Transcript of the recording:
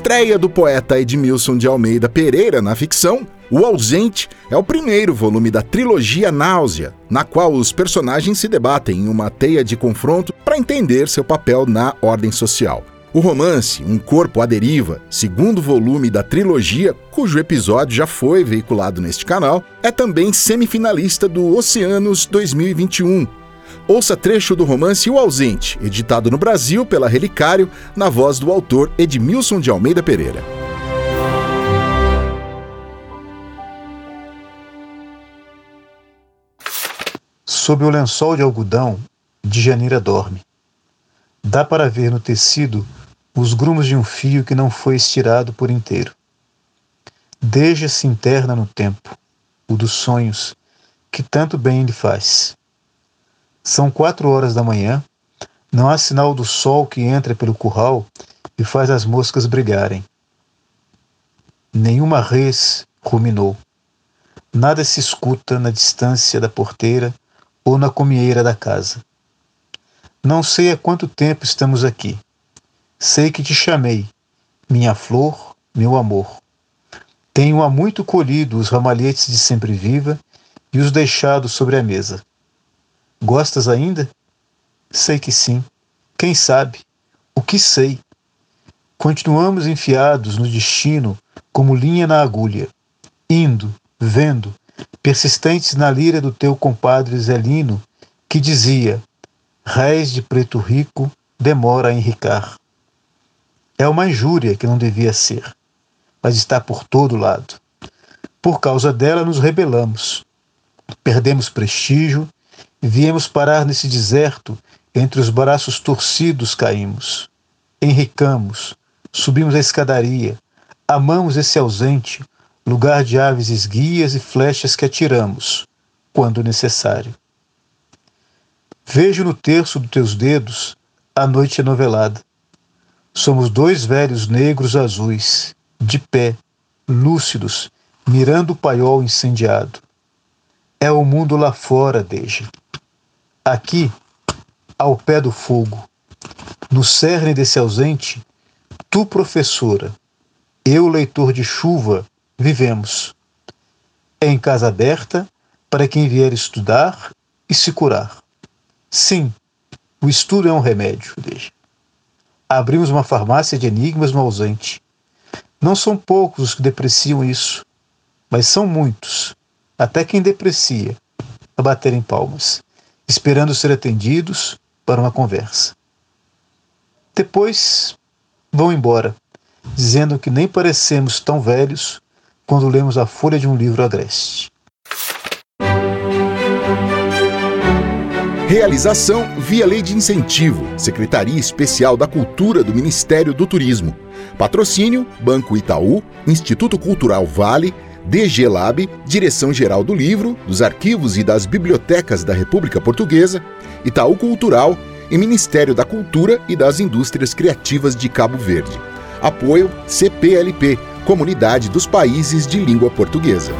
estreia do poeta Edmilson de Almeida Pereira na ficção, O Ausente é o primeiro volume da trilogia Náusea, na qual os personagens se debatem em uma teia de confronto para entender seu papel na ordem social. O romance Um Corpo à Deriva, segundo volume da trilogia, cujo episódio já foi veiculado neste canal, é também semifinalista do Oceanos 2021. Ouça trecho do romance O Ausente, editado no Brasil pela Relicário, na voz do autor Edmilson de Almeida Pereira. Sob o lençol de algodão, de Janeira dorme. Dá para ver no tecido os grumos de um fio que não foi estirado por inteiro. Deja-se interna no tempo, o dos sonhos, que tanto bem lhe faz. São quatro horas da manhã, não há sinal do sol que entra pelo curral e faz as moscas brigarem. Nenhuma res ruminou. Nada se escuta na distância da porteira ou na comieira da casa. Não sei há quanto tempo estamos aqui. Sei que te chamei, minha flor, meu amor. Tenho há muito colhido os ramalhetes de sempre viva e os deixado sobre a mesa. Gostas ainda? Sei que sim. Quem sabe? O que sei? Continuamos enfiados no destino como linha na agulha, indo, vendo, persistentes na lira do teu compadre Zelino, que dizia: Réis de preto rico demora a enricar. É uma injúria que não devia ser, mas está por todo lado. Por causa dela nos rebelamos. Perdemos prestígio viemos parar nesse deserto, entre os braços torcidos caímos. Enricamos, subimos a escadaria, amamos esse ausente, lugar de aves esguias e flechas que atiramos, quando necessário. Vejo no terço dos teus dedos a noite novelada. Somos dois velhos negros azuis, de pé, lúcidos, mirando o paiol incendiado. É o mundo lá fora, Deja. Aqui, ao pé do fogo, no cerne desse ausente, tu, professora, eu, leitor de chuva, vivemos. É em casa aberta para quem vier estudar e se curar. Sim, o estudo é um remédio, Deja abrimos uma farmácia de enigmas no ausente. Não são poucos os que depreciam isso, mas são muitos, até quem deprecia, a baterem palmas, esperando ser atendidos para uma conversa. Depois vão embora, dizendo que nem parecemos tão velhos quando lemos a folha de um livro agreste. Realização via Lei de Incentivo, Secretaria Especial da Cultura do Ministério do Turismo. Patrocínio: Banco Itaú, Instituto Cultural Vale, DG Lab, Direção-Geral do Livro, dos Arquivos e das Bibliotecas da República Portuguesa, Itaú Cultural e Ministério da Cultura e das Indústrias Criativas de Cabo Verde. Apoio CPLP, Comunidade dos Países de Língua Portuguesa.